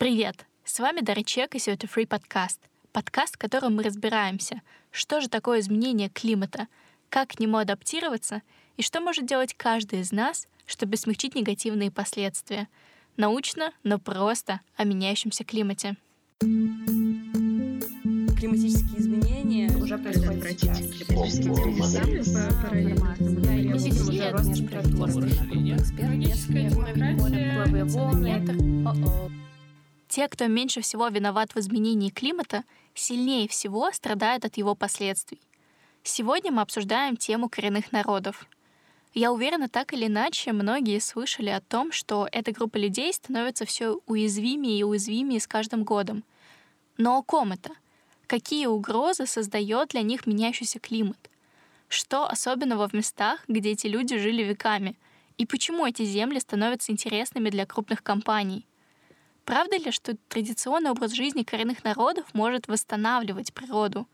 Привет! С вами Дарья Чек и Сёта Free подкаст. Подкаст, в котором мы разбираемся, что же такое изменение климата, как к нему адаптироваться и что может делать каждый из нас, чтобы смягчить негативные последствия. Научно, но просто о меняющемся климате. Климатические изменения уже происходят практически. Те, кто меньше всего виноват в изменении климата, сильнее всего страдают от его последствий. Сегодня мы обсуждаем тему коренных народов. Я уверена, так или иначе, многие слышали о том, что эта группа людей становится все уязвимее и уязвимее с каждым годом. Но о ком это? Какие угрозы создает для них меняющийся климат? Что особенного в местах, где эти люди жили веками? И почему эти земли становятся интересными для крупных компаний? Правда ли, что традиционный образ жизни коренных народов может восстанавливать природу?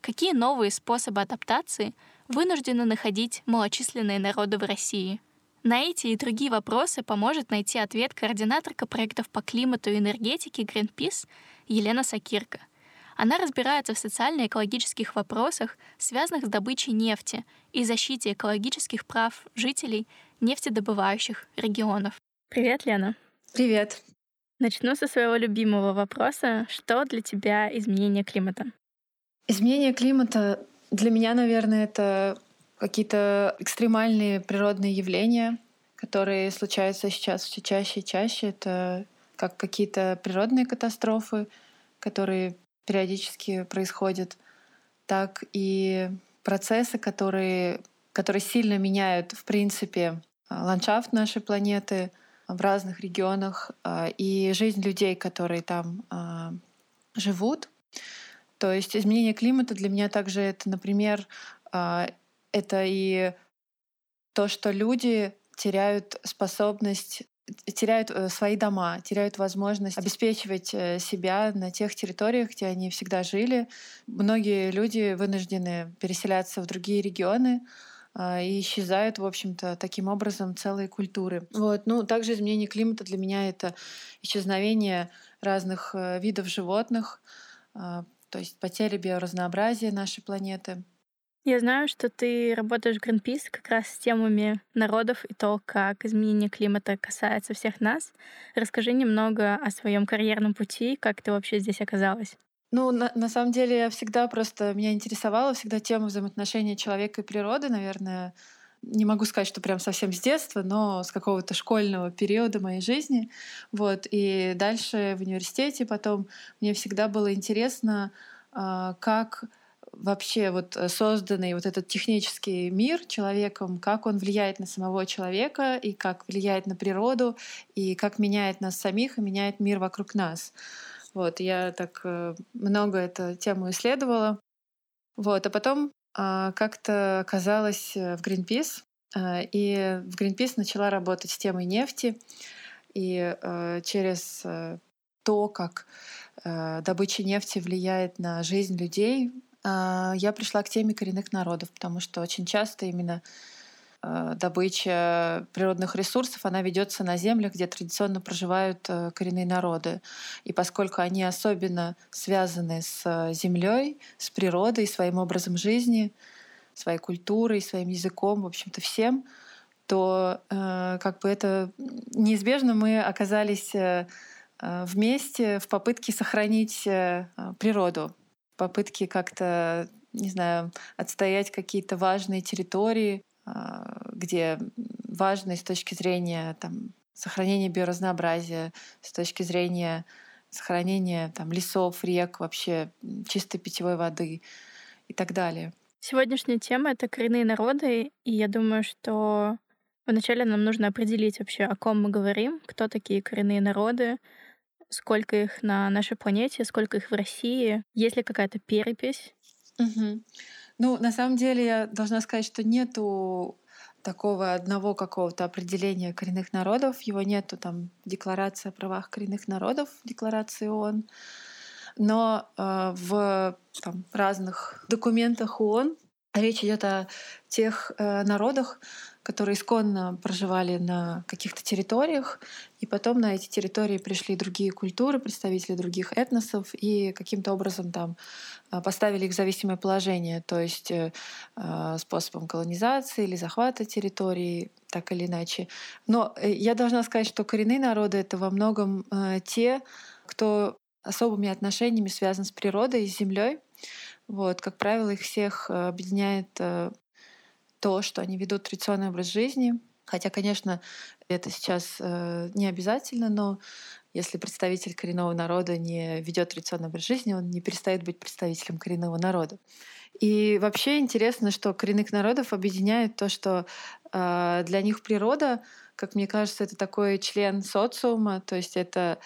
Какие новые способы адаптации вынуждены находить малочисленные народы в России? На эти и другие вопросы поможет найти ответ координаторка проектов по климату и энергетике Greenpeace Елена Сакирка. Она разбирается в социально-экологических вопросах, связанных с добычей нефти и защите экологических прав жителей нефтедобывающих регионов. Привет, Лена. Привет. Начну со своего любимого вопроса. Что для тебя изменение климата? Изменение климата для меня, наверное, это какие-то экстремальные природные явления, которые случаются сейчас все чаще и чаще. Это как какие-то природные катастрофы, которые периодически происходят, так и процессы, которые, которые сильно меняют, в принципе, ландшафт нашей планеты — в разных регионах а, и жизнь людей, которые там а, живут. То есть изменение климата для меня также это, например, а, это и то, что люди теряют способность теряют э, свои дома, теряют возможность обеспечивать э, себя на тех территориях, где они всегда жили. Многие люди вынуждены переселяться в другие регионы, и исчезают, в общем-то, таким образом целые культуры. Вот. Ну, также изменение климата для меня — это исчезновение разных э, видов животных, а, то есть потеря биоразнообразия нашей планеты. Я знаю, что ты работаешь в Greenpeace как раз с темами народов и то, как изменение климата касается всех нас. Расскажи немного о своем карьерном пути, как ты вообще здесь оказалась. Ну, на, на самом деле, я всегда просто меня интересовала всегда тема взаимоотношения человека и природы, наверное. Не могу сказать, что прям совсем с детства, но с какого-то школьного периода моей жизни. Вот. И дальше в университете потом мне всегда было интересно, а, как вообще вот созданный вот этот технический мир человеком, как он влияет на самого человека и как влияет на природу, и как меняет нас самих и меняет мир вокруг нас. Вот, я так э, много эту тему исследовала. Вот, а потом а, как-то оказалась э, в Greenpeace, а, и в Greenpeace начала работать с темой нефти. И а, через то, как добыча нефти влияет на жизнь людей, я пришла к теме коренных народов, потому что очень часто именно Э, добыча природных ресурсов, она ведется на землях, где традиционно проживают э, коренные народы. И поскольку они особенно связаны с э, землей, с природой, своим образом жизни, своей культурой, своим языком, в общем-то, всем, то как бы это неизбежно мы оказались вместе в попытке сохранить природу, в попытке как-то, не знаю, отстоять какие-то важные территории, где важно с точки зрения там, сохранения биоразнообразия, с точки зрения сохранения там, лесов, рек, вообще чистой питьевой воды и так далее. Сегодняшняя тема — это коренные народы, и я думаю, что вначале нам нужно определить вообще, о ком мы говорим, кто такие коренные народы, сколько их на нашей планете, сколько их в России, есть ли какая-то перепись. Угу. Ну, на самом деле, я должна сказать, что нету такого одного какого-то определения коренных народов. Его нету там декларации о правах коренных народов, декларации ООН. Но э, в там, разных документах ООН речь идет о тех э, народах, которые исконно проживали на каких-то территориях, и потом на эти территории пришли другие культуры, представители других этносов, и каким-то образом там а, поставили их в зависимое положение, то есть э, а, способом колонизации или захвата территории, так или иначе. Но э, я должна сказать, что коренные народы — это во многом э, те, кто особыми отношениями связан с природой и с землей. Вот, как правило, их всех объединяет то, что они ведут традиционный образ жизни. Хотя, конечно, это сейчас э, не обязательно, но если представитель коренного народа не ведет традиционный образ жизни, он не перестает быть представителем коренного народа. И вообще интересно, что коренных народов объединяет то, что э, для них природа, как мне кажется, это такой член социума, то есть это,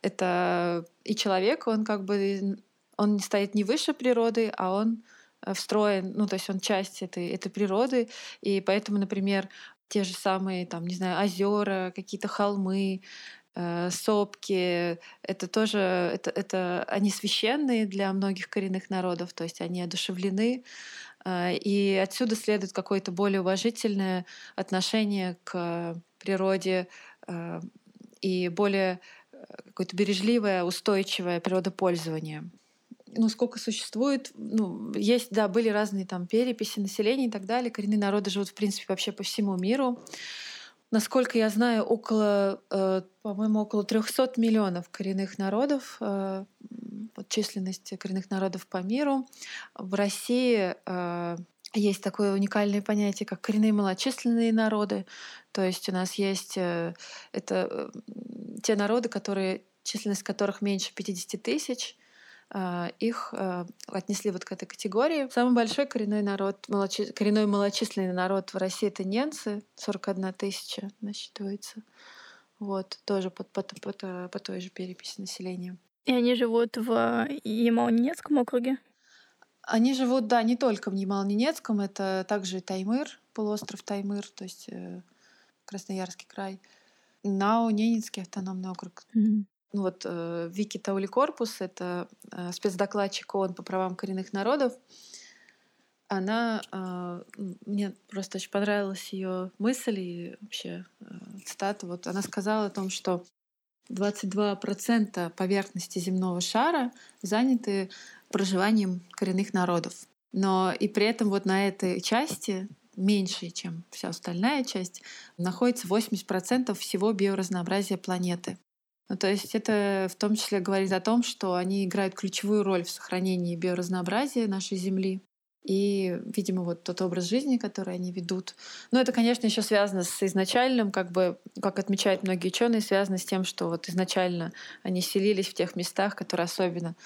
это и человек, он как бы он не стоит не выше природы, а он встроен, ну, то есть он часть этой, этой природы, и поэтому, например, те же самые, там, не знаю, озера, какие-то холмы, э, сопки, это тоже, это, это, они священные для многих коренных народов, то есть они одушевлены, э, и отсюда следует какое-то более уважительное отношение к природе э, и более э, какое-то бережливое, устойчивое природопользование ну, сколько существует, ну, есть, да, были разные там переписи населения и так далее. Коренные народы живут, в принципе, вообще по всему миру. Насколько я знаю, около, э, по-моему, около 300 миллионов коренных народов, э, вот численность коренных народов по миру. В России э, есть такое уникальное понятие, как коренные малочисленные народы. То есть у нас есть э, это э, те народы, которые численность которых меньше 50 тысяч, их а, отнесли вот к этой категории. Самый большой коренной народ, малочи... коренной малочисленный народ в России — это ненцы, 41 тысяча насчитывается. Вот, тоже под, под, под, по той же переписи населения. И они живут в Ямал-Ненецком округе? Они живут, да, не только в Ямал-Ненецком, это также Таймыр, полуостров Таймыр, то есть э, Красноярский край. Нау-Ненецкий автономный округ. Mm-hmm ну вот э, Вики Таули Корпус, это э, спецдокладчик ООН по правам коренных народов, она э, мне просто очень понравилась ее мысль и вообще э, цитата. Вот она сказала о том, что 22% поверхности земного шара заняты проживанием коренных народов. Но и при этом вот на этой части меньше, чем вся остальная часть, находится 80% всего биоразнообразия планеты. Ну, то есть это в том числе говорит о том, что они играют ключевую роль в сохранении биоразнообразия нашей Земли. И, видимо, вот тот образ жизни, который они ведут. Но это, конечно, еще связано с изначальным, как бы, как отмечают многие ученые, связано с тем, что вот изначально они селились в тех местах, которые особенно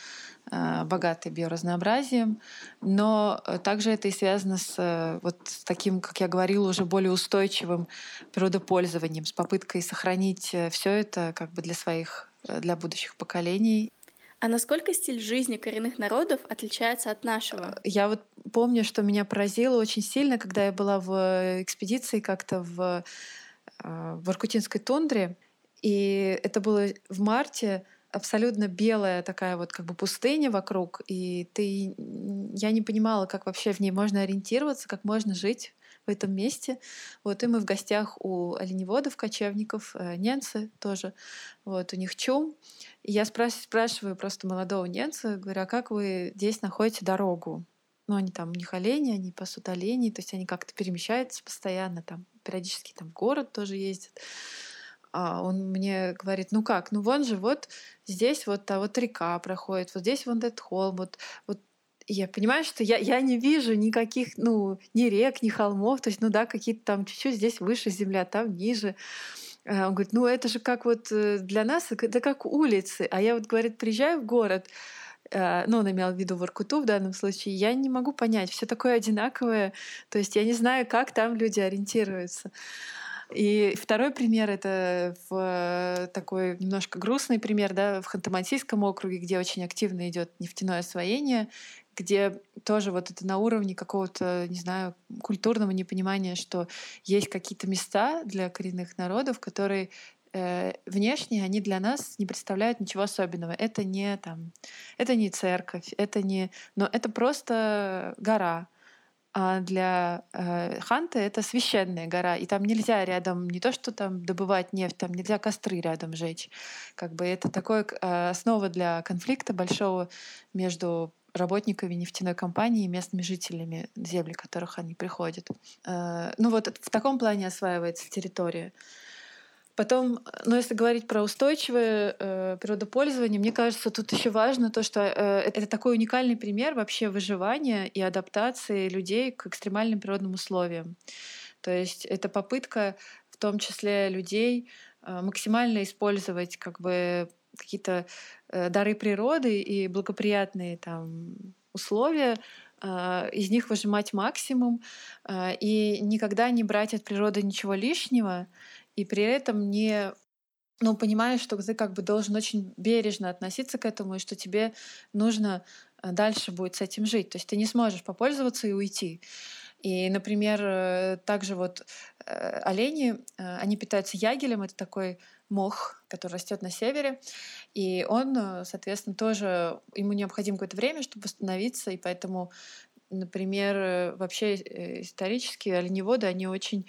э, богаты биоразнообразием. Но э, также это и связано с э, вот с таким, как я говорила, уже более устойчивым природопользованием, с попыткой сохранить э, все это как бы для своих, э, для будущих поколений. А насколько стиль жизни коренных народов отличается от нашего? Я вот помню, что меня поразило очень сильно, когда я была в экспедиции как-то в, а, в Аркутинской тундре. И это было в марте, абсолютно белая такая вот как бы пустыня вокруг, и ты, я не понимала, как вообще в ней можно ориентироваться, как можно жить в этом месте. Вот, и мы в гостях у оленеводов, кочевников, э, немцы тоже. Вот, у них чум. Я спрашиваю, спрашиваю просто молодого немца, говорю, а как вы здесь находите дорогу? Ну, они там, у них олени, они пасут оленей, то есть они как-то перемещаются постоянно, там, периодически там в город тоже ездят. А он мне говорит, ну как, ну вон же вот здесь вот а вот река проходит, вот здесь вон этот холм, вот, вот я понимаю, что я, я не вижу никаких, ну, ни рек, ни холмов, то есть, ну да, какие-то там чуть-чуть здесь выше земля, там ниже. А он говорит, ну это же как вот э, для нас, это как улицы. А я вот, говорит, приезжаю в город, э, ну, он имел в виду Воркуту в данном случае, я не могу понять, все такое одинаковое, то есть я не знаю, как там люди ориентируются. И второй пример — это в такой немножко грустный пример, да, в Ханты-Мансийском округе, где очень активно идет нефтяное освоение, где тоже вот это на уровне какого-то, не знаю, культурного непонимания, что есть какие-то места для коренных народов, которые э, внешне они для нас не представляют ничего особенного. Это не там, это не церковь, это не, но это просто гора. А для э, Ханты это священная гора, и там нельзя рядом не то, что там добывать нефть, там нельзя костры рядом жечь. Как бы это такое э, основа для конфликта большого между работниками нефтяной компании и местными жителями земли, которых они приходят. Э, ну вот в таком плане осваивается территория. Потом, ну, если говорить про устойчивое э, природопользование, мне кажется, тут еще важно то, что э, это такой уникальный пример вообще выживания и адаптации людей к экстремальным природным условиям. То есть это попытка, в том числе людей, э, максимально использовать как бы какие-то э, дары природы и благоприятные там условия, э, из них выжимать максимум э, и никогда не брать от природы ничего лишнего, и при этом не ну, понимаешь, что ты как бы должен очень бережно относиться к этому, и что тебе нужно э, дальше будет с этим жить. То есть ты не сможешь попользоваться и уйти. И, например, э, также вот э, олени, они питаются ягелем, это такой мох, который растет на севере, и он, соответственно, тоже ему необходимо какое-то время, чтобы восстановиться, и поэтому, например, вообще исторически оленеводы, они очень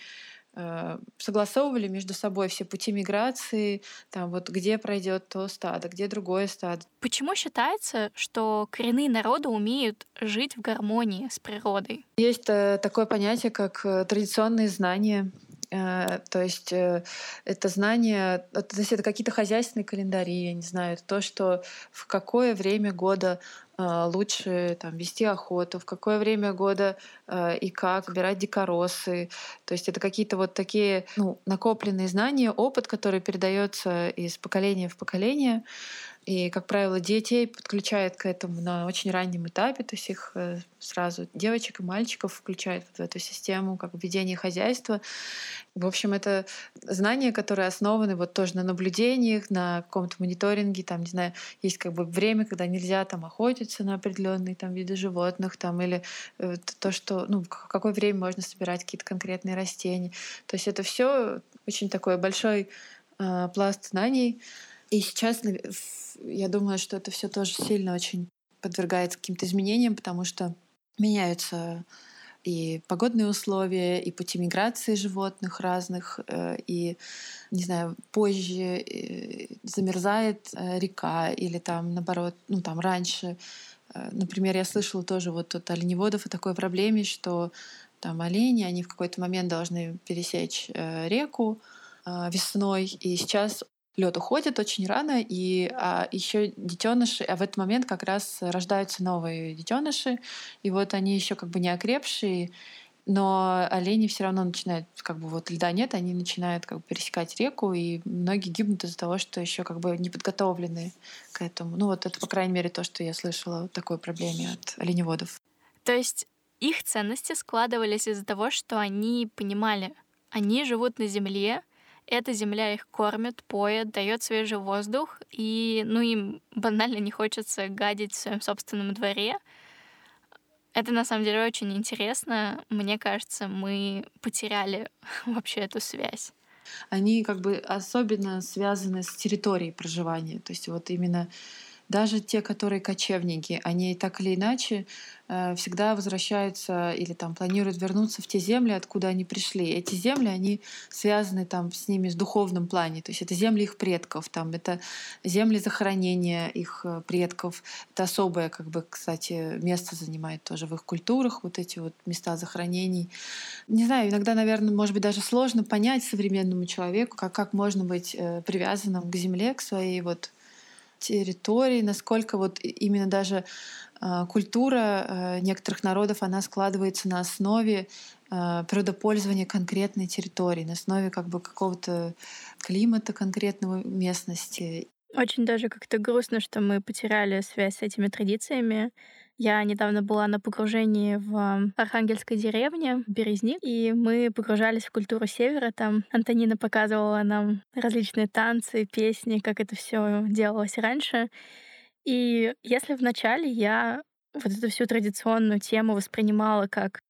Э, согласовывали между собой все пути миграции, там вот где пройдет то стадо, где другое стадо. Почему считается, что коренные народы умеют жить в гармонии с природой? Есть э, такое понятие, как э, традиционные знания. То есть это знание, то есть это какие-то хозяйственные календари, я не знаю, это то, что в какое время года лучше там, вести охоту, в какое время года э, и как убирать дикоросы. То есть это какие-то вот такие ну, накопленные знания, опыт, который передается из поколения в поколение. И, как правило, детей подключают к этому на очень раннем этапе, то есть их э, сразу девочек и мальчиков включают в эту систему как ведение хозяйства. В общем, это знания, которые основаны вот тоже на наблюдениях, на каком-то мониторинге, там, не знаю, есть как бы время, когда нельзя там охотиться на определенные там виды животных, там, или э, то, что, ну, в какое время можно собирать какие-то конкретные растения. То есть это все очень такой большой э, пласт знаний, и сейчас я думаю, что это все тоже сильно очень подвергается каким-то изменениям, потому что меняются и погодные условия, и пути миграции животных разных, э, и, не знаю, позже э, замерзает э, река, или там, наоборот, ну там раньше. Например, я слышала тоже вот от оленеводов о такой проблеме, что там олени, они в какой-то момент должны пересечь реку весной, и сейчас лед уходит очень рано, и а, еще детеныши, а в этот момент как раз рождаются новые детеныши, и вот они еще как бы не окрепшие, но олени все равно начинают, как бы вот льда нет, они начинают как бы пересекать реку, и многие гибнут из-за того, что еще как бы не подготовлены к этому. Ну вот это, по крайней мере, то, что я слышала о такой проблеме от оленеводов. То есть их ценности складывались из-за того, что они понимали, они живут на земле, эта земля их кормит, поет, дает свежий воздух, и ну, им банально не хочется гадить в своем собственном дворе. Это на самом деле очень интересно. Мне кажется, мы потеряли вообще эту связь. Они как бы особенно связаны с территорией проживания. То есть вот именно даже те, которые кочевники, они так или иначе э, всегда возвращаются или там планируют вернуться в те земли, откуда они пришли. Эти земли, они связаны там с ними с духовным плане, то есть это земли их предков, там это земли захоронения их э, предков, это особое, как бы, кстати, место занимает тоже в их культурах вот эти вот места захоронений. Не знаю, иногда, наверное, может быть даже сложно понять современному человеку, как как можно быть э, привязанным к земле, к своей вот территорий, насколько вот именно даже э, культура э, некоторых народов, она складывается на основе э, природопользования конкретной территории, на основе как бы какого-то климата конкретного местности. Очень даже как-то грустно, что мы потеряли связь с этими традициями. Я недавно была на погружении в Архангельской деревне, Березник, и мы погружались в культуру Севера. Там Антонина показывала нам различные танцы, песни, как это все делалось раньше. И если вначале я вот эту всю традиционную тему воспринимала как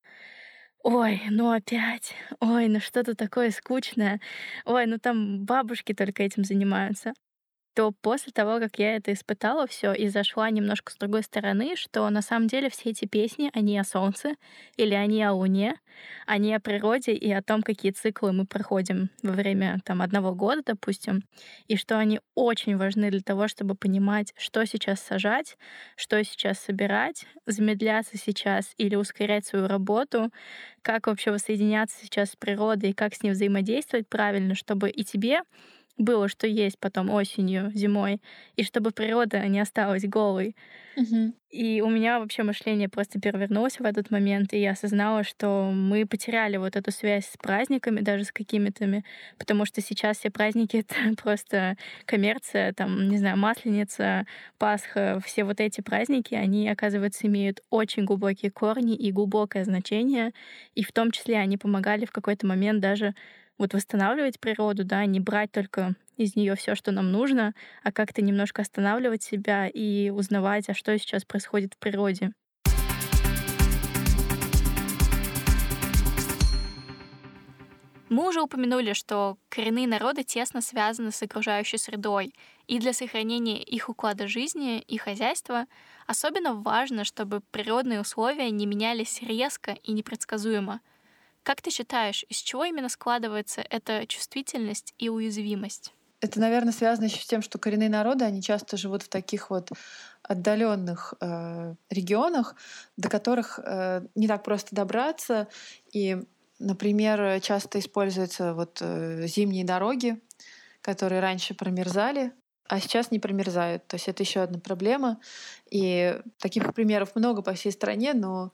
Ой, ну опять. Ой, ну что-то такое скучное. Ой, ну там бабушки только этим занимаются. То после того, как я это испытала все и зашла немножко с другой стороны, что на самом деле все эти песни, они о солнце или они о луне, они о природе и о том, какие циклы мы проходим во время там одного года, допустим, и что они очень важны для того, чтобы понимать, что сейчас сажать, что сейчас собирать, замедляться сейчас или ускорять свою работу, как вообще воссоединяться сейчас с природой и как с ней взаимодействовать правильно, чтобы и тебе было, что есть потом осенью, зимой, и чтобы природа не осталась голой. Мгм. И у меня вообще мышление просто перевернулось в этот момент, и я осознала, что мы потеряли вот эту связь с праздниками, даже с какими-то, потому что сейчас все праздники — это просто коммерция, там, не знаю, Масленица, Пасха, все вот эти праздники, они, оказывается, имеют очень глубокие корни и глубокое значение, и в том числе они помогали в какой-то момент даже вот восстанавливать природу, да, не брать только из нее все, что нам нужно, а как-то немножко останавливать себя и узнавать, а что сейчас происходит в природе. Мы уже упомянули, что коренные народы тесно связаны с окружающей средой, и для сохранения их уклада жизни и хозяйства особенно важно, чтобы природные условия не менялись резко и непредсказуемо — как ты считаешь, из чего именно складывается эта чувствительность и уязвимость? Это, наверное, связано еще с тем, что коренные народы, они часто живут в таких вот отдаленных э, регионах, до которых э, не так просто добраться. И, например, часто используются вот э, зимние дороги, которые раньше промерзали, а сейчас не промерзают. То есть это еще одна проблема. И таких примеров много по всей стране, но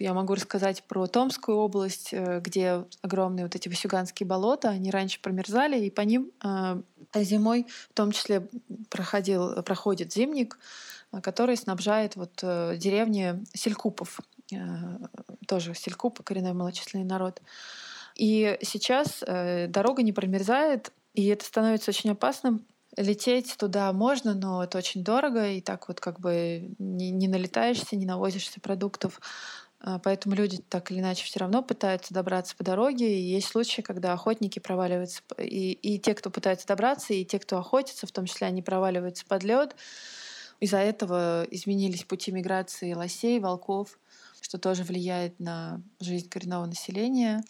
я могу рассказать про Томскую область, э, где огромные вот эти васюганские болота, они раньше промерзали, и по ним э, зимой в том числе проходил, проходит зимник, э, который снабжает вот деревни селькупов. Тоже селькупы, коренной малочисленный народ. И сейчас дорога не промерзает, и это становится очень опасным, Лететь туда можно, но это очень дорого, и так вот как бы не, не налетаешься, не навозишься продуктов. А, поэтому люди так или иначе все равно пытаются добраться по дороге. И есть случаи, когда охотники проваливаются, и, и те, кто пытается добраться, и те, кто охотится, в том числе они проваливаются под лед. Из-за этого изменились пути миграции лосей, волков, что тоже влияет на жизнь коренного населения.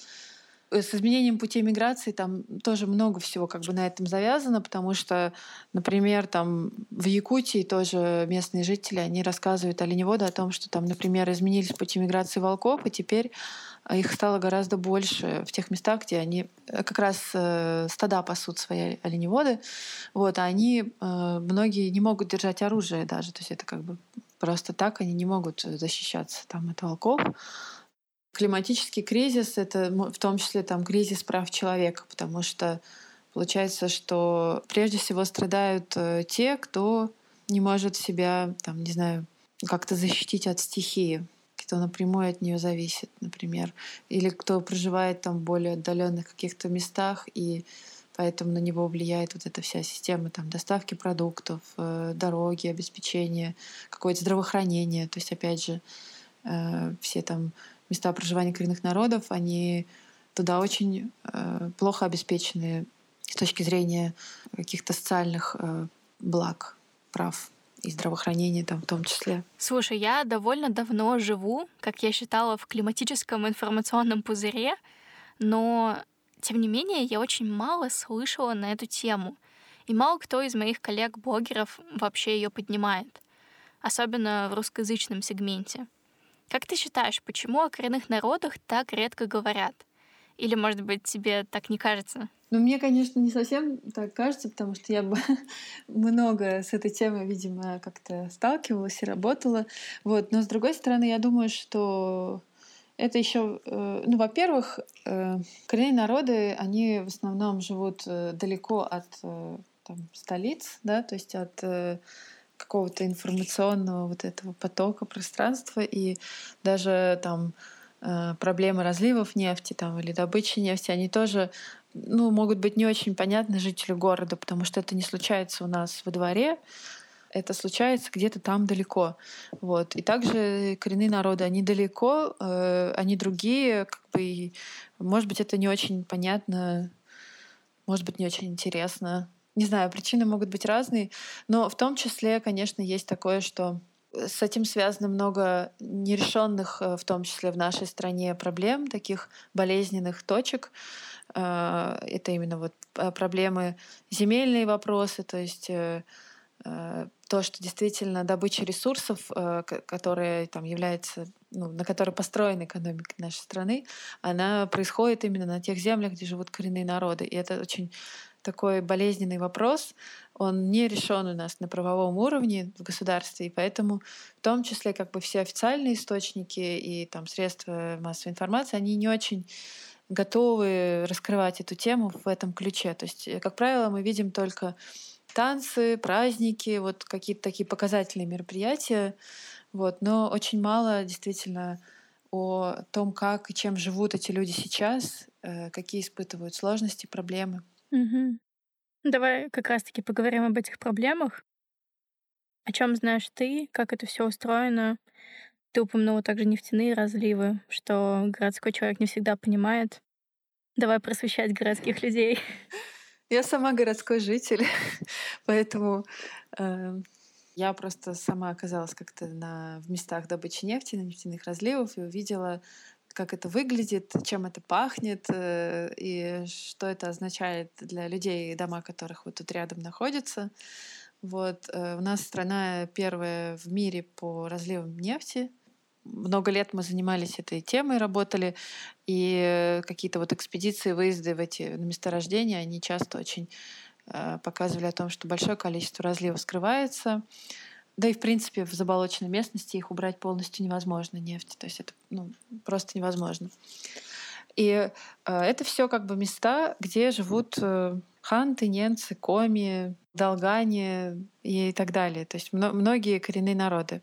Э, с изменением путей миграции там тоже много всего как бы на этом завязано, потому что, например, там в Якутии тоже местные жители, они рассказывают оленеводы о том, что там, например, изменились пути миграции волков, и теперь а, их стало гораздо больше в тех местах, где они э, как раз э, стада пасут свои оленеводы, вот, а они, многие не могут держать оружие даже, то есть это как бы просто так они не могут защищаться там от волков. Климатический кризис — это в том числе там, кризис прав человека, потому что получается, что прежде всего страдают э, те, кто не может себя, там, не знаю, как-то защитить от стихии, кто напрямую от нее зависит, например, или кто проживает там в более отдаленных каких-то местах и поэтому на него влияет вот эта вся система там доставки продуктов, э, дороги, обеспечения, какое-то здравоохранение, то есть опять же э, все там места проживания коренных народов, они туда очень э, плохо обеспечены с точки зрения каких-то социальных э, благ, прав и здравоохранения там в том числе. Слушай, я довольно давно живу, как я считала, в климатическом информационном пузыре, но тем не менее я очень мало слышала на эту тему. И мало кто из моих коллег-блогеров вообще ее поднимает, особенно в русскоязычном сегменте. Как ты считаешь, почему о коренных народах так редко говорят? Или, может быть, тебе так не кажется? Ну, мне, конечно, не совсем так кажется, потому что я много с этой темой, видимо, как-то сталкивалась и работала. Вот. Но, с другой стороны, я думаю, что это еще, э, ну, во-первых, э, коренные народы, они в основном живут э, далеко от там, столиц, да, то есть от какого-то информационного вот этого потока пространства и даже там э, проблемы разливов нефти там, или добычи нефти, они тоже ну, могут быть не очень понятны жителю города, потому что это не случается у нас во дворе, это случается где-то там далеко. Вот. И также коренные народы, они далеко, э, они другие, как бы, и, может быть, это не очень понятно, может быть, не очень интересно Не знаю, причины могут быть разные, но в том числе, конечно, есть такое, что с этим связано много нерешенных, э, в том числе в нашей стране, проблем, таких болезненных точек. Э, это именно вот э, проблемы земельные вопросы, то есть то, что действительно добыча ресурсов, которая там является, ну, на которой построена экономика нашей страны, она происходит именно на тех землях, где живут коренные народы. И это очень такой болезненный вопрос, он не решен у нас на правовом уровне в государстве, и поэтому в том числе как бы все официальные источники и там средства массовой информации, они не очень готовы раскрывать эту тему в этом ключе. То есть, как правило, мы видим только танцы, праздники, вот какие-то такие показательные мероприятия, вот, но очень мало действительно о том, как и чем живут эти люди сейчас, э, какие испытывают сложности, проблемы. Мгм. Давай как раз-таки поговорим об этих проблемах. О чем знаешь ты, как это все устроено? Ты упомянула также нефтяные разливы, что городской человек не всегда понимает. Давай просвещать городских людей. Я сама городской житель, поэтому э, я просто сама оказалась как-то на, в местах добычи нефти, на нефтяных разливов и увидела как это выглядит, чем это пахнет э, и что это означает для людей, дома которых вот тут рядом находятся. Вот э, у нас страна первая в мире по разливам нефти. Много лет мы занимались этой темой, работали, и какие-то вот экспедиции, выезды в эти месторождения, они часто очень э, показывали о том, что большое количество разливов скрывается. Да и, в принципе, в заболоченной местности их убрать полностью невозможно, нефть. То есть это ну, просто невозможно. И э, это все как бы места, где живут э, ханты, ненцы, коми, долгане и так далее. То есть мно- многие коренные народы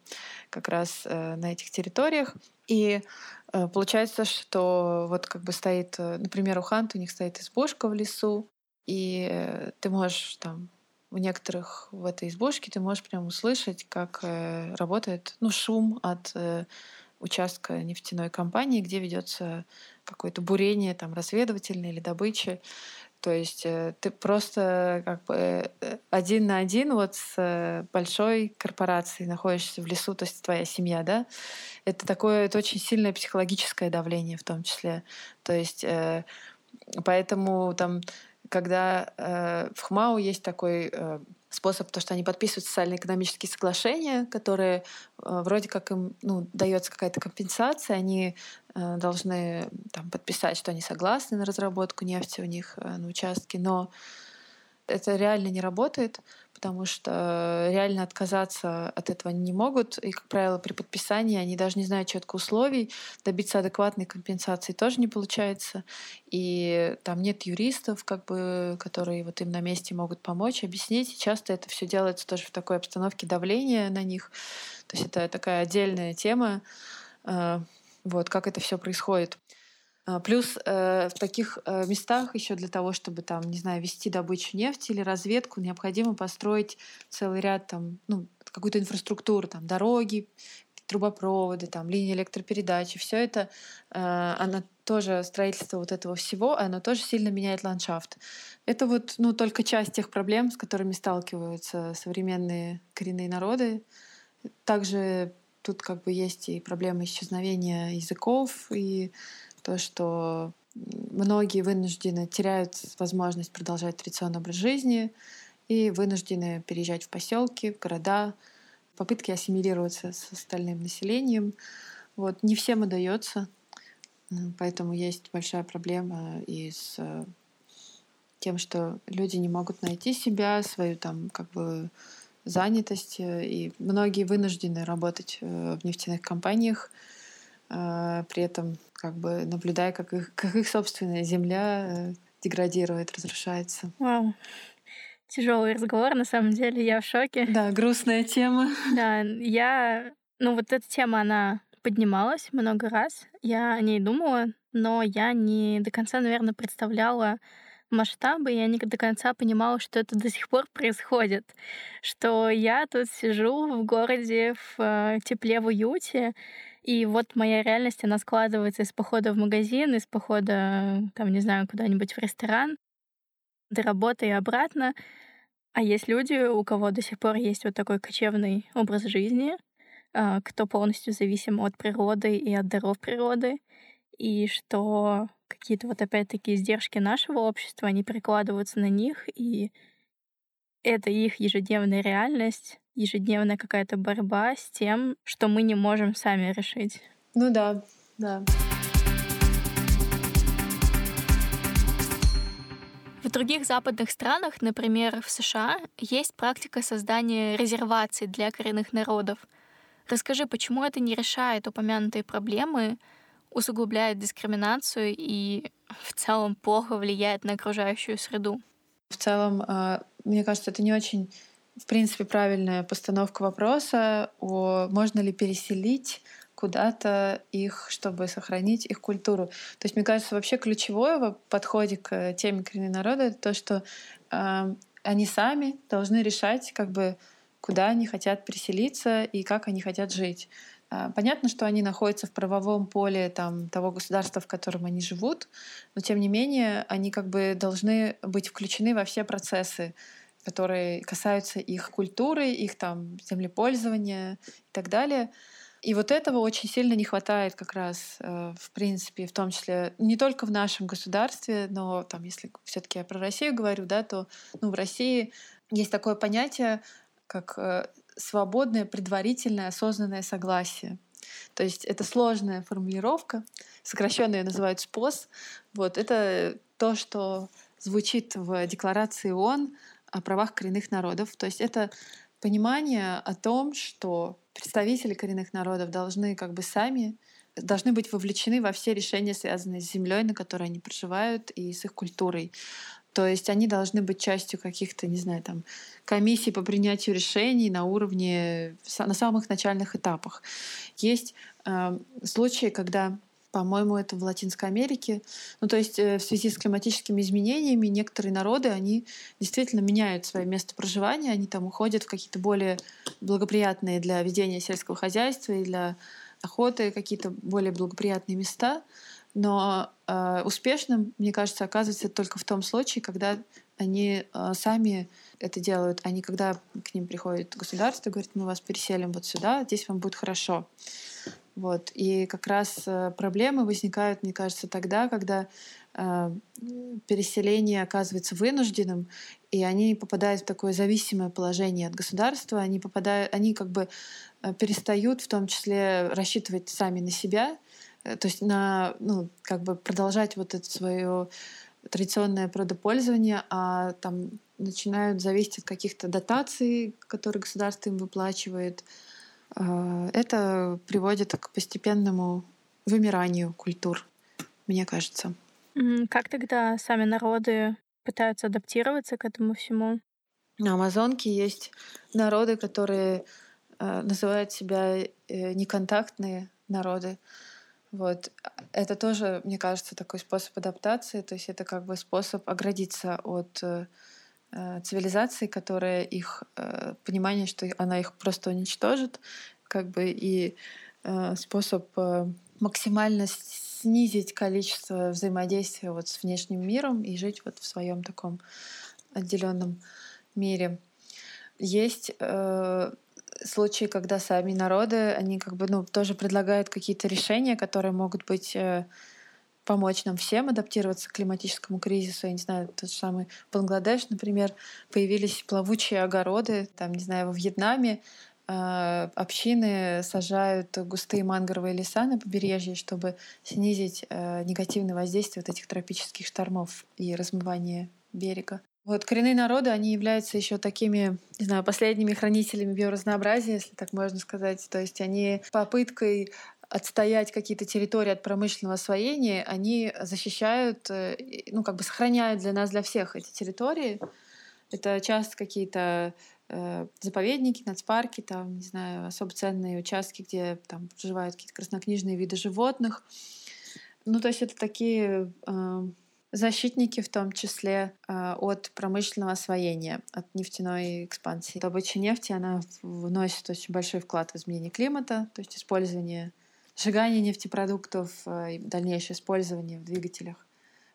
как раз э, на этих территориях. И э, получается, что вот как бы стоит, э, например, у хант у них стоит избушка в лесу, и э, ты можешь там у некоторых в этой избушке ты можешь прям услышать, как э, работает ну, шум от э, участка нефтяной компании, где ведется какое-то бурение там разведывательное или добыча. То есть э, ты просто как бы э, один на один вот с э, большой корпорацией находишься в лесу, то есть твоя семья, да? Это такое, это очень сильное психологическое давление в том числе. То есть э, поэтому там когда э, в ХМАУ есть такой э, способ, то, что они подписывают социально-экономические соглашения, которые э, вроде как им ну, дается какая-то компенсация, они э, должны там, подписать, что они согласны на разработку нефти у них э, на участке, но это реально не работает, потому что реально отказаться от этого они не могут. И, как правило, при подписании они даже не знают четко условий, добиться адекватной компенсации тоже не получается. И там нет юристов, как бы, которые вот им на месте могут помочь, объяснить. И часто это все делается тоже в такой обстановке давления на них. То есть это такая отдельная тема, а, вот как это все происходит. А, плюс э, в таких э, местах еще для того, чтобы там, не знаю, вести добычу нефти или разведку, необходимо построить целый ряд там, ну, какую-то инфраструктуру, там, дороги, трубопроводы, там, линии электропередачи. Все это, э, она тоже, строительство вот этого всего, оно тоже сильно меняет ландшафт. Это вот, ну, только часть тех проблем, с которыми сталкиваются современные коренные народы. Также тут как бы есть и проблемы исчезновения языков, и то, что многие вынуждены теряют возможность продолжать традиционный образ жизни и вынуждены переезжать в поселки, в города, попытки ассимилироваться с остальным населением. Вот. Не всем удается, поэтому есть большая проблема и с э, тем, что люди не могут найти себя, свою там как бы занятость, э, и многие вынуждены работать э, в нефтяных компаниях, при этом как бы наблюдая, как их, как их собственная земля э, деградирует, разрушается. Вау. Тяжелый разговор, на самом деле, я в шоке. Да, грустная тема. Да, я... Ну, вот эта тема, она поднималась много раз. Я о ней думала, но я не до конца, наверное, представляла масштабы, я не до конца понимала, что это до сих пор происходит. Что я тут сижу в городе в э, тепле, в уюте, и вот моя реальность, она складывается из похода в магазин, из похода, там, не знаю, куда-нибудь в ресторан, до работы и обратно. А есть люди, у кого до сих пор есть вот такой кочевный образ жизни, а, кто полностью зависим от природы и от даров природы, и что какие-то вот опять-таки издержки нашего общества, они перекладываются на них, и это их ежедневная реальность, ежедневная какая-то борьба с тем, что мы не можем сами решить. Ну да, да. В других западных странах, например, в США, есть практика создания резерваций для коренных народов. Расскажи, почему это не решает упомянутые проблемы, усугубляет дискриминацию и в целом плохо влияет на окружающую среду? В целом, а, мне кажется, это не очень, в принципе, правильная постановка вопроса о можно ли переселить куда-то их, чтобы сохранить их культуру. То есть, мне кажется, вообще ключевое в подходе к теме коренные народа это то, что э, они сами должны решать, как бы, куда они хотят переселиться и как они хотят жить. Э, понятно, что они находятся в правовом поле там, того государства, в котором они живут, но тем не менее они как бы должны быть включены во все процессы, которые касаются их культуры, их там землепользования и так далее. И вот этого очень сильно не хватает как раз, э, в принципе, в том числе не только в нашем государстве, но там, если все-таки я про Россию говорю, да, то ну, в России есть такое понятие, как э, свободное, предварительное, осознанное согласие. То есть это сложная формулировка, сокращенно называют СПОС. Вот это то, что звучит в Декларации ООН о правах коренных народов. То есть это понимание о том, что представители коренных народов должны как бы сами должны быть вовлечены во все решения, связанные с землей, на которой они проживают, и с их культурой. То есть они должны быть частью каких-то, не знаю, там, комиссий по принятию решений на уровне, на самых начальных этапах. Есть э, случаи, когда по-моему, это в Латинской Америке. Ну, то есть э, в связи с климатическими изменениями некоторые народы, они действительно меняют свое место проживания, они там уходят в какие-то более благоприятные для ведения сельского хозяйства и для охоты какие-то более благоприятные места. Но э, успешным, мне кажется, оказывается только в том случае, когда они э, сами это делают, а не когда к ним приходит государство и говорит, мы вас переселим вот сюда, здесь вам будет хорошо. Вот. И как раз э, проблемы возникают, мне кажется, тогда, когда э, переселение оказывается вынужденным, и они попадают в такое зависимое положение от государства, они попадают, они как бы э, перестают в том числе рассчитывать сами на себя, то есть на, ну, как бы продолжать вот это свое традиционное продопользование, а там начинают зависеть от каких-то дотаций, которые государство им выплачивает, это приводит к постепенному вымиранию культур, мне кажется. Как тогда сами народы пытаются адаптироваться к этому всему? На Амазонке есть народы, которые э, называют себя э, неконтактные народы. Вот. Это тоже, мне кажется, такой способ адаптации. То есть это как бы способ оградиться от э, цивилизации, которая их э, понимание, что она их просто уничтожит, как бы и э, способ максимально снизить количество взаимодействия вот с внешним миром и жить вот в своем таком отделенном мире. Есть э, случаи, когда сами народы, они как бы ну, тоже предлагают какие-то решения, которые могут быть э, помочь нам всем адаптироваться к климатическому кризису. Я не знаю, тот же самый Бангладеш, например, появились плавучие огороды, там, не знаю, во Вьетнаме э, общины сажают густые мангровые леса на побережье, чтобы снизить э, негативное воздействие вот этих тропических штормов и размывание берега. Вот коренные народы, они являются еще такими, не знаю, последними хранителями биоразнообразия, если так можно сказать. То есть они попыткой отстоять какие-то территории от промышленного освоения, они защищают, э, ну, как бы сохраняют для нас, для всех эти территории. Это часто какие-то э, заповедники, нацпарки, там, не знаю, особо ценные участки, где там проживают какие-то краснокнижные виды животных. Ну, то есть это такие э, защитники в том числе э, от промышленного освоения, от нефтяной экспансии. Добыча нефти, она вносит очень большой вклад в изменение климата, то есть использование сжигание нефтепродуктов э, и дальнейшее использование в двигателях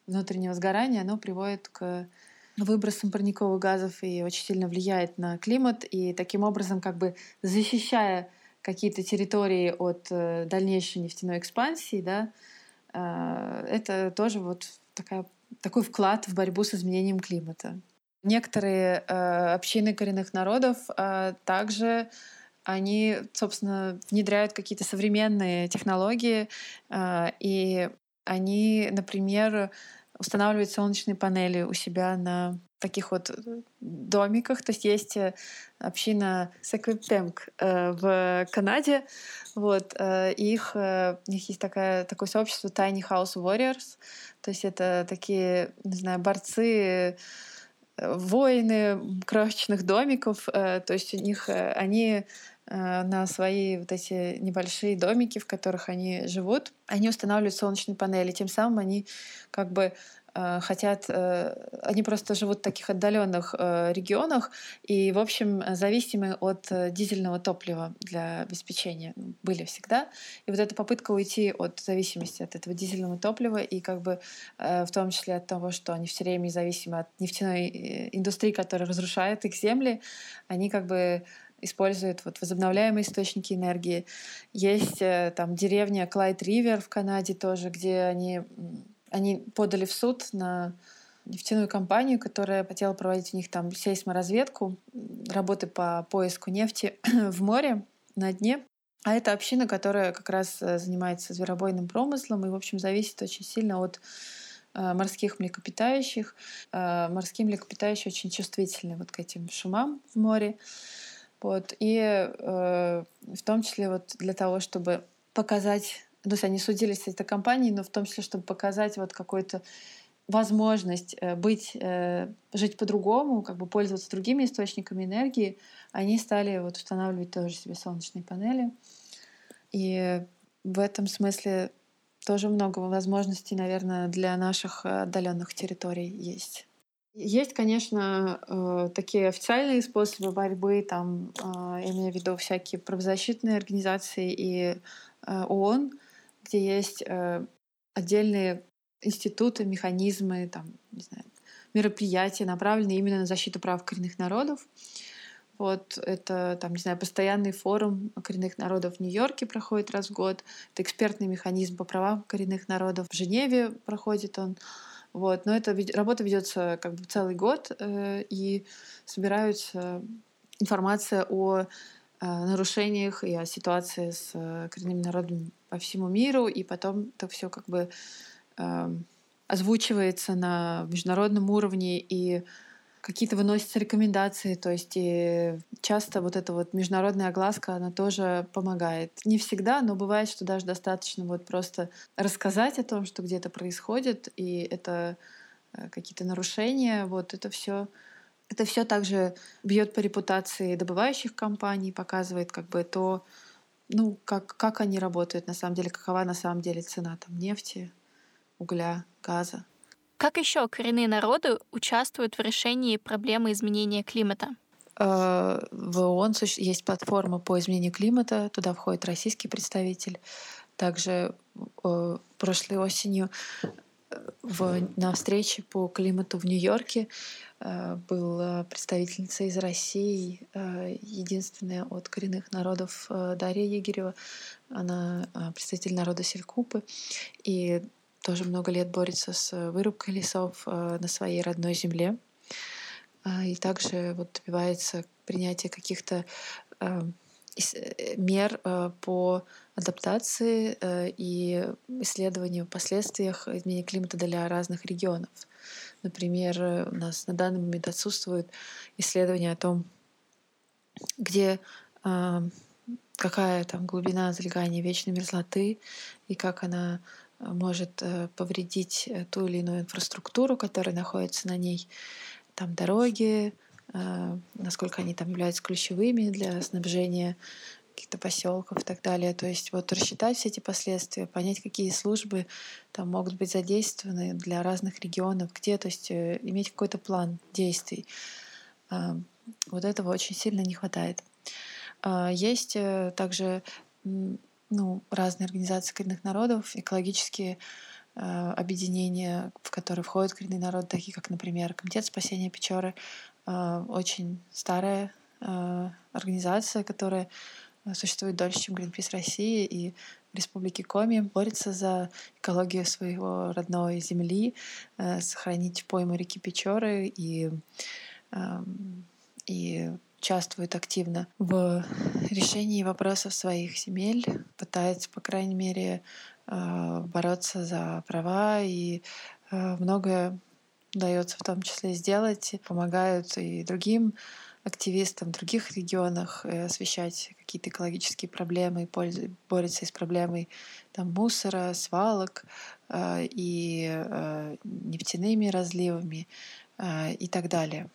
внутреннего сгорания, оно приводит к выбросом парниковых газов и очень сильно влияет на климат, и таким образом как бы защищая какие-то территории от э, дальнейшей нефтяной экспансии, да, э, это тоже вот такая, такой вклад в борьбу с изменением климата. Некоторые общины коренных народов также они, собственно, внедряют какие-то современные технологии, и они, например, устанавливают солнечные панели у себя на таких вот э, домиках. То есть есть э, община Секвиптемк э, в Канаде. Вот, их, у них есть такая, такое сообщество Tiny House Warriors. То есть это такие, не знаю, борцы воины крошечных домиков, то есть у них они на свои вот эти небольшие домики, в которых они живут, они устанавливают солнечные панели. Тем самым они как бы Э, хотят, э, они просто живут в таких отдаленных э, регионах и, в общем, зависимы от дизельного топлива для обеспечения. Ну, были всегда. И вот эта попытка уйти от зависимости от этого дизельного топлива и как бы в том числе от того, что они все время зависимы от нефтяной индустрии, которая разрушает их земли, они как бы используют вот возобновляемые источники энергии. Есть там деревня Клайд Ривер в Канаде тоже, где они они подали в суд на нефтяную компанию, которая хотела проводить у них там сейсморазведку, работы по поиску нефти в море, на дне. А это община, которая как раз э, занимается зверобойным промыслом и, в общем, зависит очень сильно от э, морских млекопитающих. Э, морские млекопитающие очень чувствительны вот к этим шумам в море. Вот. И э, в том числе вот для того, чтобы показать то есть они судились с этой компанией, но в том числе, чтобы показать вот какую-то возможность э, быть, э, жить по-другому, как бы пользоваться другими источниками энергии, они стали вот устанавливать тоже себе солнечные панели. И в этом смысле тоже много возможностей, наверное, для наших отдаленных территорий есть. Есть, конечно, э, такие официальные способы борьбы, там, я имею в виду всякие правозащитные организации и ООН, где есть э, отдельные институты, механизмы, там, не знаю, мероприятия, направленные именно на защиту прав коренных народов. Вот это, там, не знаю, постоянный форум коренных народов в Нью-Йорке проходит раз в год. Это экспертный механизм по правам коренных народов в Женеве проходит он. Вот. Но эта работа ведется как бы целый год, э, и собираются информация о нарушениях и о ситуации с э, коренными народами по всему миру, и потом это все как бы э, озвучивается на международном уровне, и какие-то выносятся рекомендации, то есть и часто вот эта вот международная огласка, она тоже помогает. Не всегда, но бывает, что даже достаточно вот просто рассказать о том, что где-то происходит, и это э, какие-то нарушения, вот это все это все также бьет по репутации добывающих компаний, показывает как бы то, ну, как, как они работают на самом деле, какова на самом деле цена там нефти, угля, газа. Как еще коренные народы участвуют в решении проблемы изменения климата? Э, в ООН есть платформа по изменению климата, туда входит российский представитель. Также э, прошлой осенью в, на встрече по климату в Нью-Йорке э, была представительница из России, э, единственная от коренных народов э, Дарья Егерева. Она представитель народа Селькупы и тоже много лет борется с вырубкой лесов на своей родной земле. И также вот добивается принятия каких-то мер по адаптации э, и исследованию последствиях изменения климата для разных регионов. Например, э, у нас на данный момент отсутствует исследование о том, где а, какая там глубина залегания вечной мерзлоты и как она э, может повредить ту или иную инфраструктуру, которая находится на ней, там дороги, насколько они там являются ключевыми для снабжения каких-то поселков и так далее. То есть вот рассчитать все эти последствия, понять, какие службы там могут быть задействованы для разных регионов, где, то есть э, иметь какой-то план действий. Вот этого очень сильно не хватает. Есть э, также ну, разные организации коренных народов, экологические объединения, в которые входят коренные народы, такие как, например, Комитет спасения Печоры, очень старая организация, которая существует дольше, чем Greenpeace России, и в Республике Коми борется за экологию своего родной земли, сохранить пойму реки Печоры и, и участвует активно в решении вопросов своих земель, пытается, по крайней мере, э, бороться за права и э, многое удается в том числе сделать, помогают и другим активистам в других регионах э, освещать какие-то экологические проблемы, борются с проблемой там, мусора, свалок и нефтяными разливами и так далее.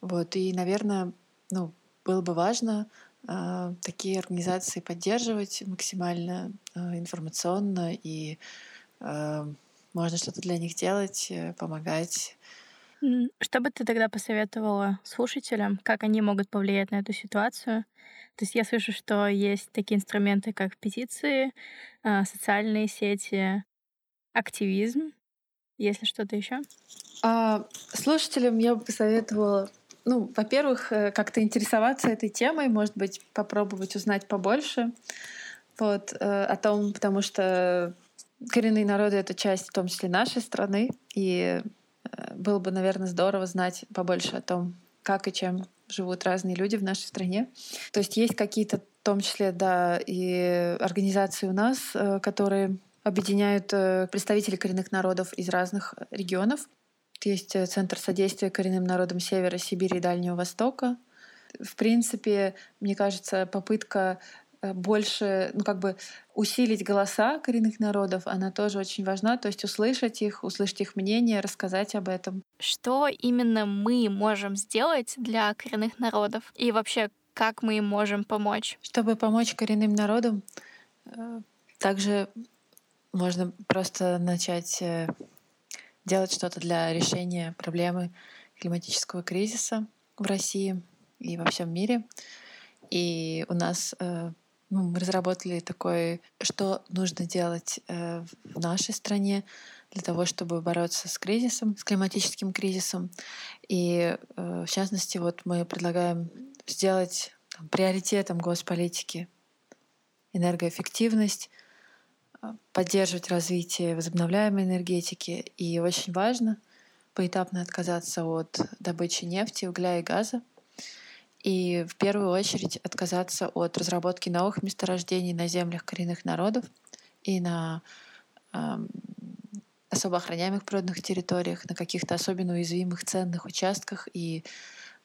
Вот, и, наверное, ну, было бы важно э, такие организации поддерживать максимально э, информационно, и э, можно что-то для них делать, э, помогать. Что бы ты тогда посоветовала слушателям, как они могут повлиять на эту ситуацию? То есть я слышу, что есть такие инструменты, как петиции, социальные сети, активизм. Есть ли что-то еще? А, слушателям я бы посоветовала ну, во-первых, э, как-то интересоваться этой темой, может быть, попробовать узнать побольше вот, э, о том, потому что коренные народы — это часть, в том числе, нашей страны, и э, было бы, наверное, здорово знать побольше о том, как и чем живут разные люди в нашей стране. То есть есть какие-то, в том числе, да, и организации у нас, которые объединяют представителей коренных народов из разных регионов. Есть э, Центр содействия коренным народам Севера, Сибири и Дальнего Востока. В принципе, мне кажется, попытка э, больше, ну как бы усилить голоса коренных народов, она тоже очень важна, то есть услышать их, услышать их мнение, рассказать об этом. Что именно мы можем сделать для коренных народов? И вообще, как мы им можем помочь? Чтобы помочь коренным народам, э, также можно просто начать делать что-то для решения проблемы климатического кризиса в России и во всем мире. И у нас э, ну, мы разработали такое, что нужно делать э, в нашей стране для того, чтобы бороться с кризисом, с климатическим кризисом. И э, в частности, вот мы предлагаем сделать там, приоритетом госполитики энергоэффективность, поддерживать развитие возобновляемой энергетики. И очень важно поэтапно отказаться от добычи нефти, угля и газа. И в первую очередь отказаться от разработки новых месторождений на землях коренных народов и на э, особо охраняемых природных территориях, на каких-то особенно уязвимых ценных участках и,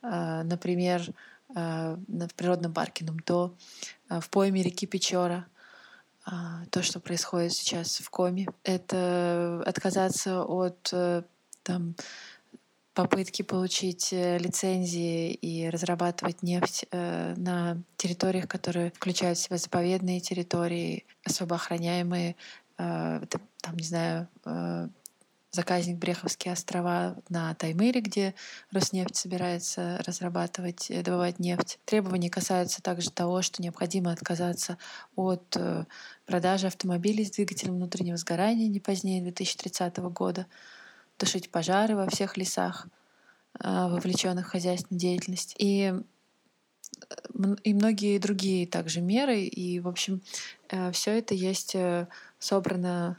э, например, э, в природном парке Нумто, э, в пойме реки Печора — а, то, что происходит сейчас в Коме. Это отказаться от э, там, попытки получить э, лицензии и разрабатывать нефть э, на территориях, которые включают в себя заповедные территории, особо охраняемые, там, не знаю, заказник Бреховские острова на Таймыре, где Роснефть собирается разрабатывать, э, добывать нефть. Требования касаются также того, что необходимо отказаться от э, продажи автомобилей с двигателем внутреннего сгорания не позднее 2030 года, тушить пожары во всех лесах, э, вовлеченных в хозяйственную деятельность. И и многие другие также меры. И, в общем, все это есть собрано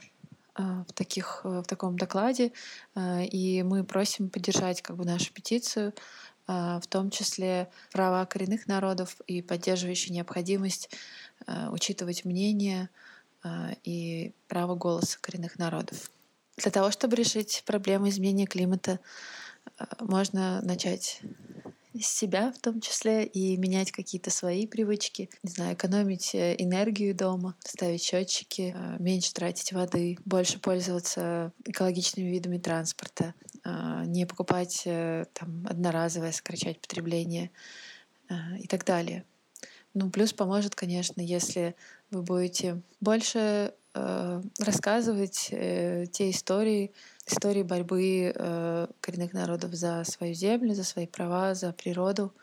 в, таких, э, в таком докладе, а, и мы просим поддержать как бы, нашу петицию, а, в том числе права коренных народов и поддерживающая необходимость учитывать мнение и право голоса коренных народов. Для того, чтобы решить проблему изменения климата, можно начать себя в том числе и менять какие-то свои привычки. Не знаю, экономить э, энергию дома, ставить счетчики, э, меньше тратить воды, больше пользоваться экологичными видами транспорта, э, не покупать там одноразовое, сокращать потребление и так далее. Ну, плюс поможет, конечно, если вы будете больше э, рассказывать э, те истории, истории борьбы э, коренных народов за свою землю, за свои права, за природу.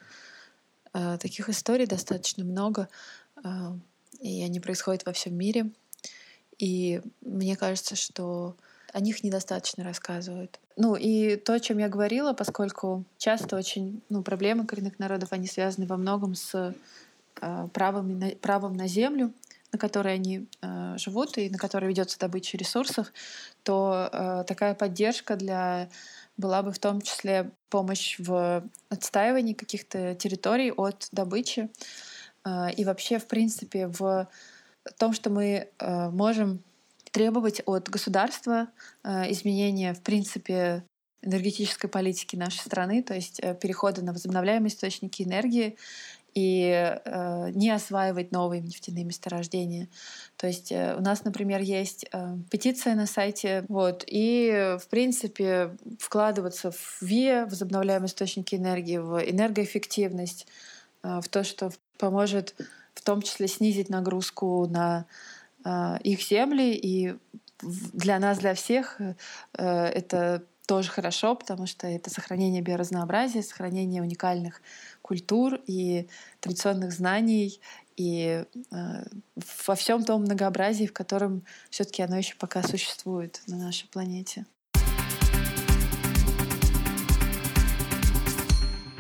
Э, таких историй достаточно много, э, и они происходят во всем мире. И мне кажется, что о них недостаточно рассказывают. Ну и то, о чем я говорила, поскольку часто очень ну, проблемы коренных народов, они связаны во многом с э, правом, на, правом на землю, на которой они э, живут и на которой ведется добыча ресурсов, то э, такая поддержка для была бы в том числе помощь в отстаивании каких-то территорий от добычи. Э, и вообще, в принципе, в том, что мы э, можем требовать от государства э, изменения, в принципе, энергетической политики нашей страны, то есть э, перехода на возобновляемые источники энергии и э, не осваивать новые нефтяные месторождения. То есть э, у нас, например, есть э, петиция на сайте, вот, и в принципе вкладываться в ВИА, возобновляемые источники энергии, в энергоэффективность, э, в то, что поможет в том числе снизить нагрузку на э, их земли. И для нас, для всех э, это тоже хорошо, потому что это сохранение биоразнообразия, сохранение уникальных культур и традиционных знаний и э, во всем том многообразии, в котором все-таки оно еще пока существует на нашей планете.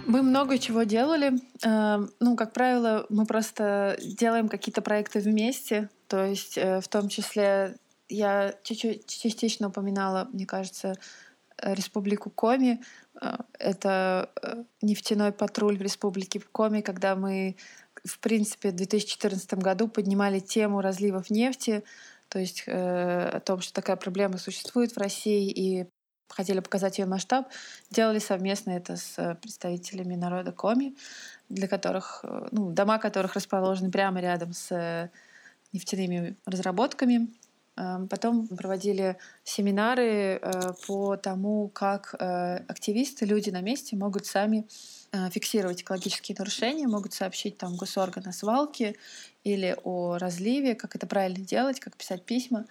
Мы много чего делали. Э, ну, как правило, мы просто делаем какие-то проекты вместе. То есть, э, в том числе, я чуть-чуть частично упоминала, мне кажется, Республику Коми. Э, это э, нефтяной патруль в Республике Коми, когда мы, в принципе, в 2014 году поднимали тему разливов нефти, то есть э, о том, что такая проблема существует в России, и хотели показать ее масштаб, делали совместно это с представителями народа Коми, для которых, ну, дома которых расположены прямо рядом с нефтяными разработками. Эм, потом проводили семинары э, по тому, как э, активисты, люди на месте могут сами э, фиксировать экологические нарушения, могут сообщить там госорган о свалке или о разливе, как это правильно делать, как писать письма.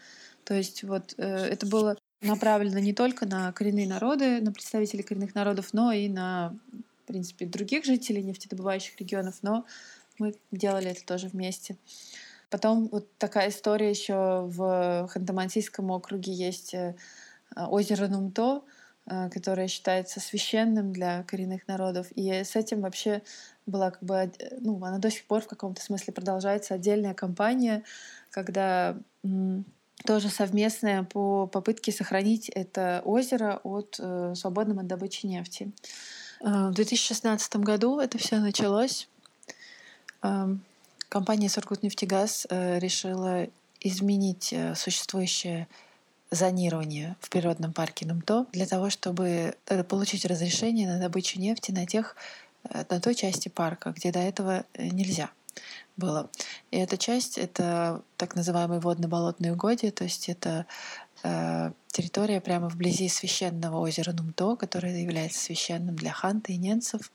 То есть вот это было направлено не только на коренные народы, на представителей коренных народов, но и на, в принципе, других жителей нефтедобывающих регионов, но мы делали это тоже вместе. Потом вот такая история еще в Ханты-Мансийском округе есть э, озеро Нумто, э, которое считается священным для коренных народов. И с этим вообще была как бы, ну, она до сих пор в каком-то смысле продолжается отдельная кампания, когда тоже совместная по попытке сохранить это озеро от э, свободным от добычи нефти. Э, в 2016 году это все началось. Э, Компания «Сургутнефтегаз» э, решила изменить э, существующее зонирование в природном парке Нумто для того, чтобы э, получить разрешение на добычу нефти на, тех, на той части парка, где до этого нельзя было. И эта часть — это так называемые водно-болотные угодья, то есть это э, территория прямо вблизи священного озера Нумто, которое является священным для ханты и ненцев.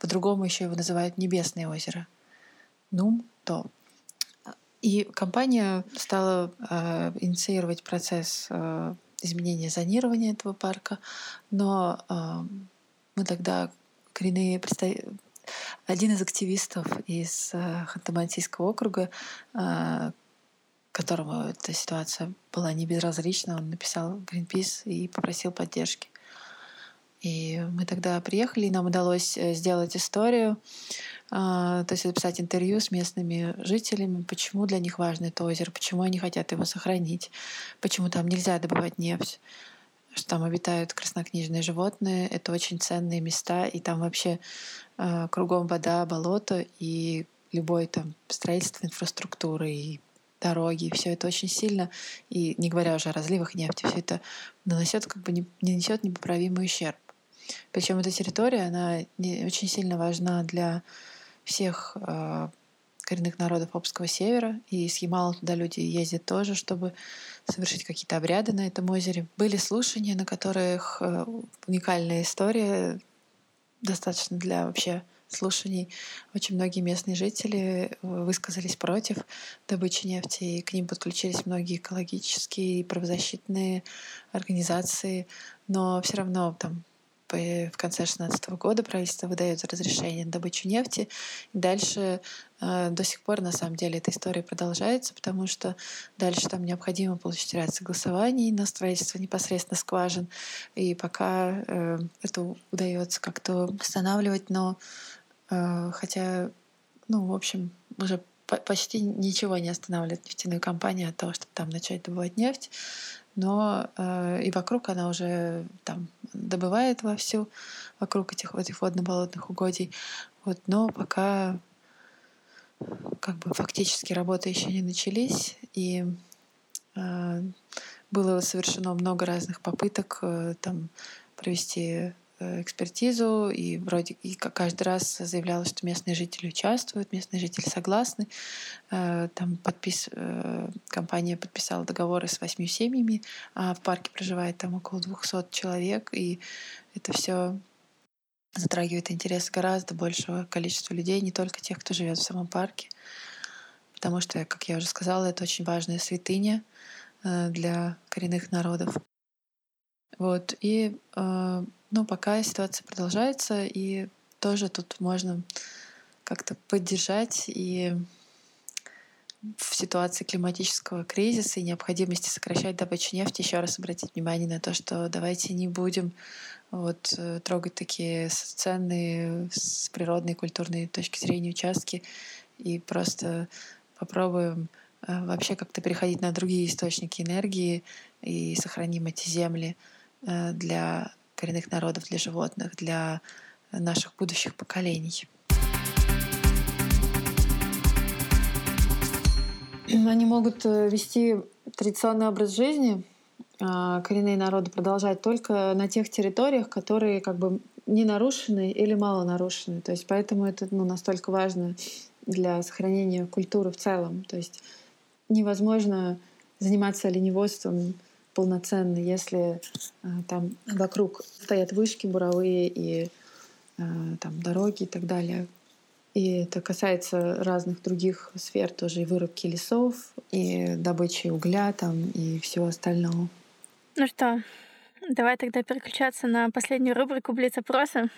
По-другому еще его называют Небесное озеро. Нум то. И компания стала э, инициировать процесс э, изменения зонирования этого парка, но э, мы тогда коренные представ... один из активистов из э, Ханты-Мансийского округа, э, которому эта ситуация была не безразлична, он написал Greenpeace и попросил поддержки. И мы тогда приехали, и нам удалось э, сделать историю, а, то есть записать интервью с местными жителями, почему для них важно это озеро, почему они хотят его сохранить, почему там нельзя добывать нефть, что там обитают краснокнижные животные, это очень ценные места, и там вообще а, кругом вода, болото, и любое там строительство инфраструктуры и дороги, все это очень сильно, и не говоря уже о разливах нефти, все это наносит как бы не, не несет непоправимый ущерб. Причем эта территория, она не, очень сильно важна для всех э, коренных народов Обского севера, и с Ямала туда люди ездят тоже, чтобы совершить какие-то обряды на этом озере. Были слушания, на которых э, уникальная история, достаточно для вообще слушаний. Очень многие местные жители э, высказались против добычи нефти, и к ним подключились многие экологические и правозащитные организации, но все равно там в конце 2016 года правительство выдает разрешение на добычу нефти. Дальше э, до сих пор, на самом деле, эта история продолжается, потому что дальше там необходимо получить ряд согласований на строительство непосредственно скважин. И пока э, это удается как-то восстанавливать, но э, хотя, ну, в общем, уже почти ничего не останавливает нефтяную компанию от того, чтобы там начать добывать нефть но э, и вокруг она уже там добывает вовсю, вокруг этих, этих водно-болотных угодий. Вот, но пока как бы фактически работы еще не начались, и э, было совершено много разных попыток э, там провести экспертизу, и вроде и каждый раз заявлялось, что местные жители участвуют, местные жители согласны. Э, там подпис... Э, компания подписала договоры с восьми семьями, а в парке проживает там около 200 человек, и это все затрагивает интерес гораздо большего количества людей, не только тех, кто живет в самом парке, потому что, как я уже сказала, это очень важная святыня для коренных народов. Вот. И но пока ситуация продолжается, и тоже тут можно как-то поддержать и в ситуации климатического кризиса и необходимости сокращать добычу нефти еще раз обратить внимание на то, что давайте не будем вот, э, трогать такие ценные с природной культурной точки зрения участки и просто попробуем э, вообще как-то переходить на другие источники энергии и сохраним эти земли э, для коренных народов, для животных, для наших будущих поколений. Они могут э, вести традиционный образ жизни, а, коренные народы продолжать только на тех территориях, которые как бы не нарушены или мало нарушены. То есть поэтому это ну, настолько важно для сохранения культуры в целом. То есть невозможно заниматься оленеводством полноценны, если э, там вокруг стоят вышки буровые и э, там дороги и так далее. И это касается разных других сфер тоже, и вырубки лесов, и добычи угля там, и всего остального. Ну что, давай тогда переключаться на последнюю рубрику Блиц-опроса.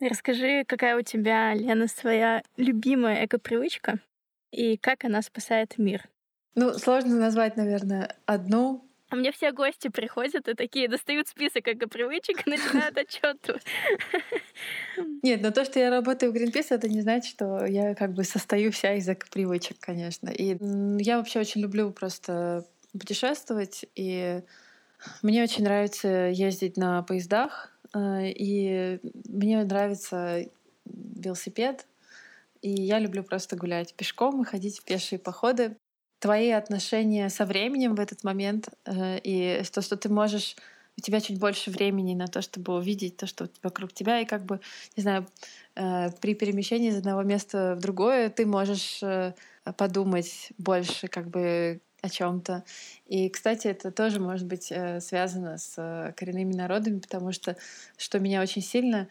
Расскажи, какая у тебя, Лена, своя любимая эко-привычка и как она спасает мир? Ну, сложно назвать, наверное, одну а мне все гости приходят и такие достают список эко-привычек и начинают отчет. Нет, но то, что я работаю в Greenpeace, это не значит, что я как бы состою вся из эко-привычек, конечно. И я вообще очень люблю просто путешествовать, и мне очень нравится ездить на поездах, э, и мне нравится велосипед, и я люблю просто гулять пешком и ходить в пешие походы твои отношения со временем в этот момент, э, и то, что ты можешь у тебя чуть больше времени на то, чтобы увидеть то, что вокруг тебя, и как бы, не знаю, э, при перемещении из одного места в другое ты можешь э, подумать больше, как бы о чем-то. И, кстати, это тоже может быть связано с коренными народами, потому что, что меня очень сильно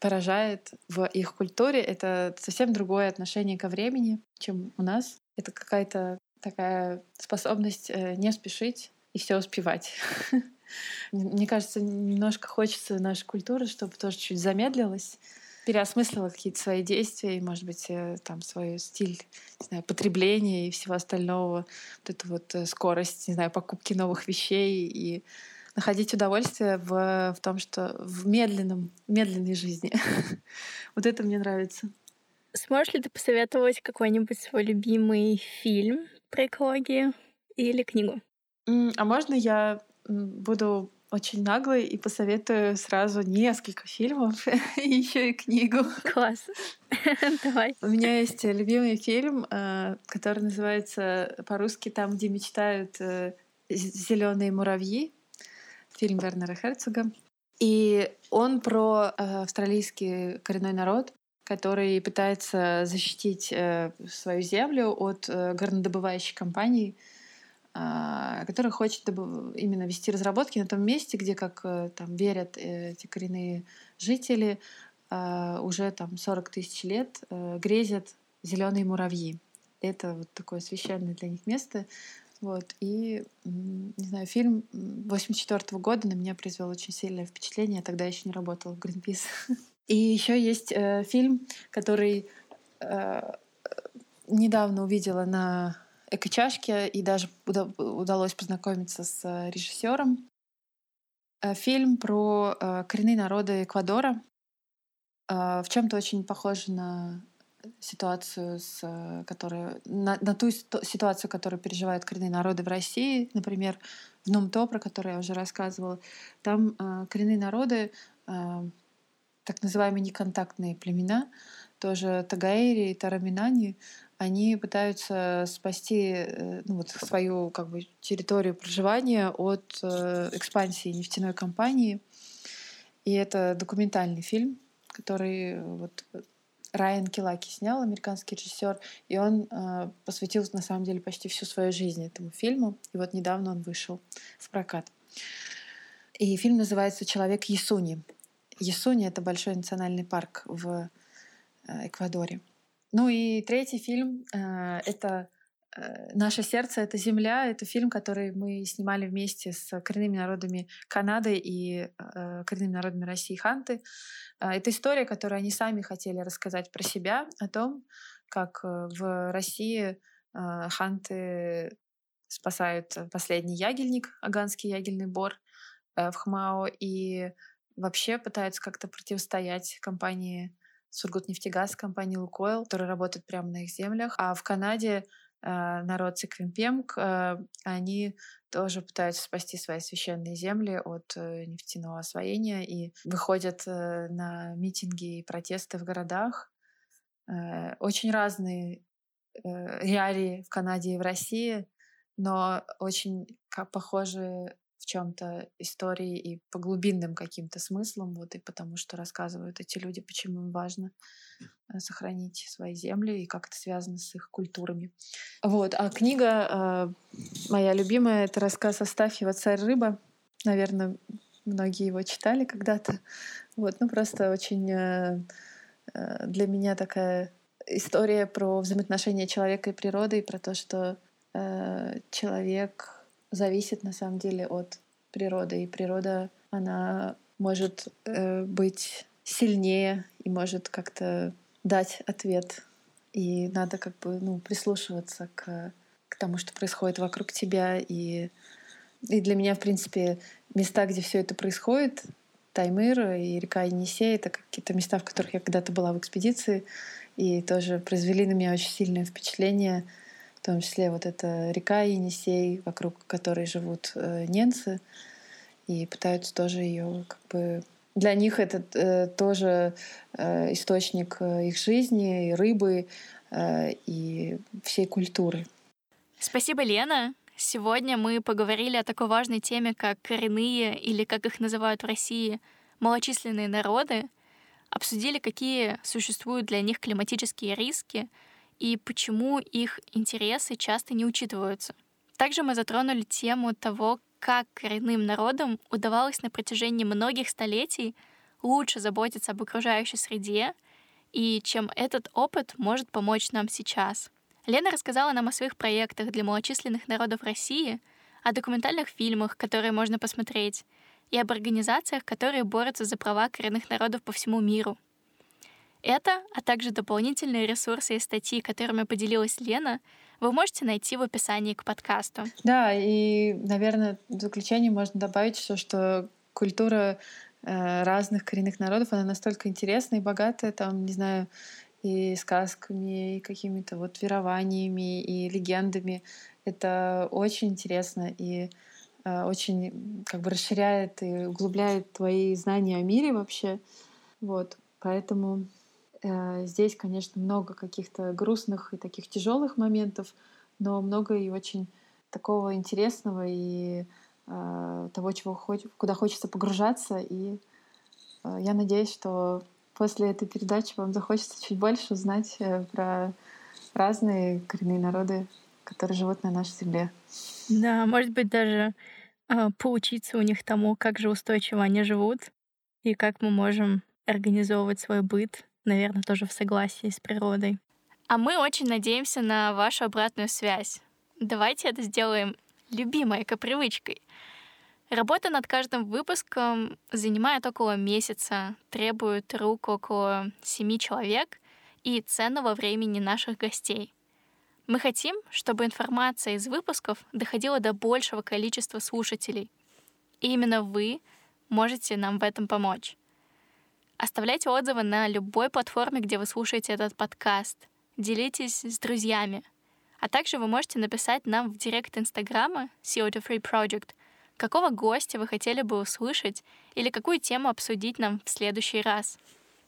поражает в их культуре, это совсем другое отношение ко времени, чем у нас. Это какая-то такая способность э, не спешить и все успевать. Мне кажется, немножко хочется нашей культуры, чтобы тоже чуть замедлилась, переосмыслила какие-то свои действия и, может быть, э, там свой стиль не знаю, потребления и всего остального, вот эту вот э, скорость, не знаю, покупки новых вещей и находить удовольствие в, в том, что в медленном, медленной жизни. вот это мне нравится. Сможешь ли ты посоветовать какой-нибудь свой любимый фильм про экологию или книгу? А можно я буду очень наглой и посоветую сразу несколько фильмов и еще и книгу. Класс. Давай. У меня есть любимый фильм, э, который называется по-русски «Там, где мечтают э, зеленые муравьи». Фильм Вернера Херцога. И он про э, австралийский коренной народ, который пытается защитить э, свою землю от э, горнодобывающей компании, э, которая хочет именно вести разработки на том месте, где, как э, там верят э, эти коренные жители, э, уже там 40 тысяч лет э, грезят зеленые муравьи. Это вот такое священное для них место. Вот. И, не знаю, фильм 84 года на меня произвел очень сильное впечатление. Я тогда еще не работала в Greenpeace. И еще есть э, фильм, который э, недавно увидела на эко-чашке и даже удалось познакомиться с э, режиссером. Э, фильм про э, коренные народы Эквадора. Э, в чем-то очень похож на ситуацию, с, э, которая, на, на ту ситуацию, которую переживают коренные народы в России, например, в Нумто, про который я уже рассказывала, там э, коренные народы, так называемые неконтактные племена, тоже Тагаэри и Тараминани, они пытаются спасти э, ну, вот, свою как бы, территорию проживания от э, экспансии нефтяной компании. И это документальный фильм, который вот, Райан Килаки снял, американский режиссер, и он э, посвятил на самом деле почти всю свою жизнь этому фильму. И вот недавно он вышел в прокат. И фильм называется «Человек Ясуни». Ясуни — это большой национальный парк в э, Эквадоре. Ну и третий фильм э, — это э, «Наше сердце — это земля». Это фильм, который мы снимали вместе с коренными народами Канады и коренными народами России Ханты. Это история, которую они сами хотели рассказать про себя, о том, как в России ханты спасают последний ягельник, аганский ягельный бор в Хмао, и вообще пытаются как-то противостоять компании Сургутнефтегаз, компании Лукойл, которая работает прямо на их землях. А в Канаде Э, народ Циквимпемк, э, они тоже пытаются спасти свои священные земли от э, нефтяного освоения и выходят на митинги и протесты в городах. Очень разные реалии в Канаде и в России, но очень похожие в чем-то истории и по глубинным каким-то смыслам, вот и потому что рассказывают эти люди, почему им важно Э, сохранить свои земли и как это связано с их культурами. Вот. А книга э, моя любимая — это рассказ Астафьева «Царь рыба». Наверное, многие его читали когда-то. Вот. Ну, просто очень э, э, для меня такая история про взаимоотношения человека и природы, и про то, что э, человек зависит на самом деле от природы, и природа, она может э, быть сильнее и может как-то дать ответ. И надо как бы ну, прислушиваться к, к тому, что происходит вокруг тебя. И, и для меня, в принципе, места, где все это происходит, Таймыр и река Енисей — это какие-то места, в которых я когда-то была в экспедиции, и тоже произвели на меня очень сильное впечатление, в том числе вот эта река Енисей, вокруг которой живут э, ненцы, и пытаются тоже ее как бы для них это э, тоже э, источник э, их жизни, и рыбы, э, и всей культуры. Спасибо, Лена. Сегодня мы поговорили о такой важной теме, как коренные, или как их называют в России, малочисленные народы, обсудили, какие существуют для них климатические риски и почему их интересы часто не учитываются. Также мы затронули тему того, как коренным народам удавалось на протяжении многих столетий лучше заботиться об окружающей среде и чем этот опыт может помочь нам сейчас. Лена рассказала нам о своих проектах для малочисленных народов России, о документальных фильмах, которые можно посмотреть, и об организациях, которые борются за права коренных народов по всему миру. Это, а также дополнительные ресурсы и статьи, которыми поделилась Лена, вы можете найти в описании к подкасту. Да, и, наверное, в заключение можно добавить все, что культура э, разных коренных народов, она настолько интересная и богатая, там, не знаю, и сказками, и какими-то вот верованиями, и легендами. Это очень интересно и э, очень как бы расширяет и углубляет твои знания о мире вообще. Вот. Поэтому здесь, конечно, много каких-то грустных и таких тяжелых моментов, но много и очень такого интересного и э, того, чего куда хочется погружаться. И э, я надеюсь, что после этой передачи вам захочется чуть больше узнать э, про разные коренные народы, которые живут на нашей земле. Да, может быть, даже э, поучиться у них тому, как же устойчиво они живут и как мы можем организовывать свой быт наверное, тоже в согласии с природой. А мы очень надеемся на вашу обратную связь. давайте это сделаем любимой эко-привычкой. Работа над каждым выпуском занимает около месяца, требует рук около семи человек и ценного времени наших гостей. Мы хотим, чтобы информация из выпусков доходила до большего количества слушателей. И именно вы можете нам в этом помочь. Оставляйте отзывы на любой платформе, где вы слушаете этот подкаст. Делитесь с друзьями. А также вы можете написать нам в директ Инстаграма CO2 Free Project — какого гостя вы хотели бы услышать или какую тему обсудить нам в следующий раз.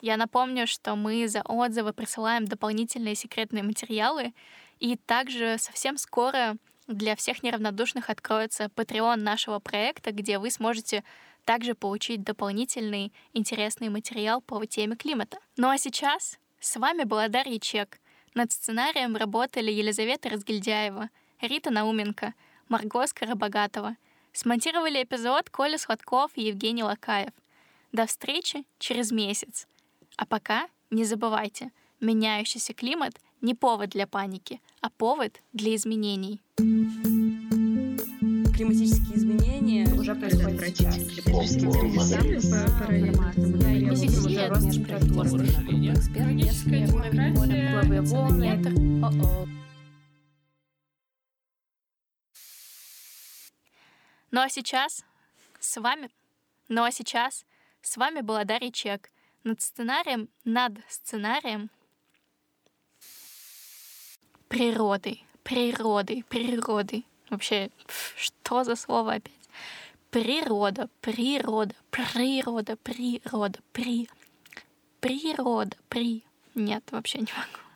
Я напомню, что мы за отзывы присылаем дополнительные секретные материалы, и также совсем скоро для всех неравнодушных откроется Patreon нашего проекта, где вы сможете также получить дополнительный интересный материал по теме климата. Ну а сейчас с вами была Дарья Чек. Над сценарием работали Елизавета Разгильдяева, Рита Науменко, Марго Скоробогатова — Смонтировали эпизод Коля Сладков и Евгений Лакаев. До встречи через месяц. А пока не забывайте, меняющийся климат не повод для паники, а повод для изменений. Климатические изменения уже происходят сейчас. Ну а сейчас с вами... Ну а сейчас с вами была Дарья Чек. Над сценарием, над сценарием природой, природой, природой. Вообще, что за слово опять? Природа, природа, природа, природа, при... Природа, при... Нет, вообще не могу.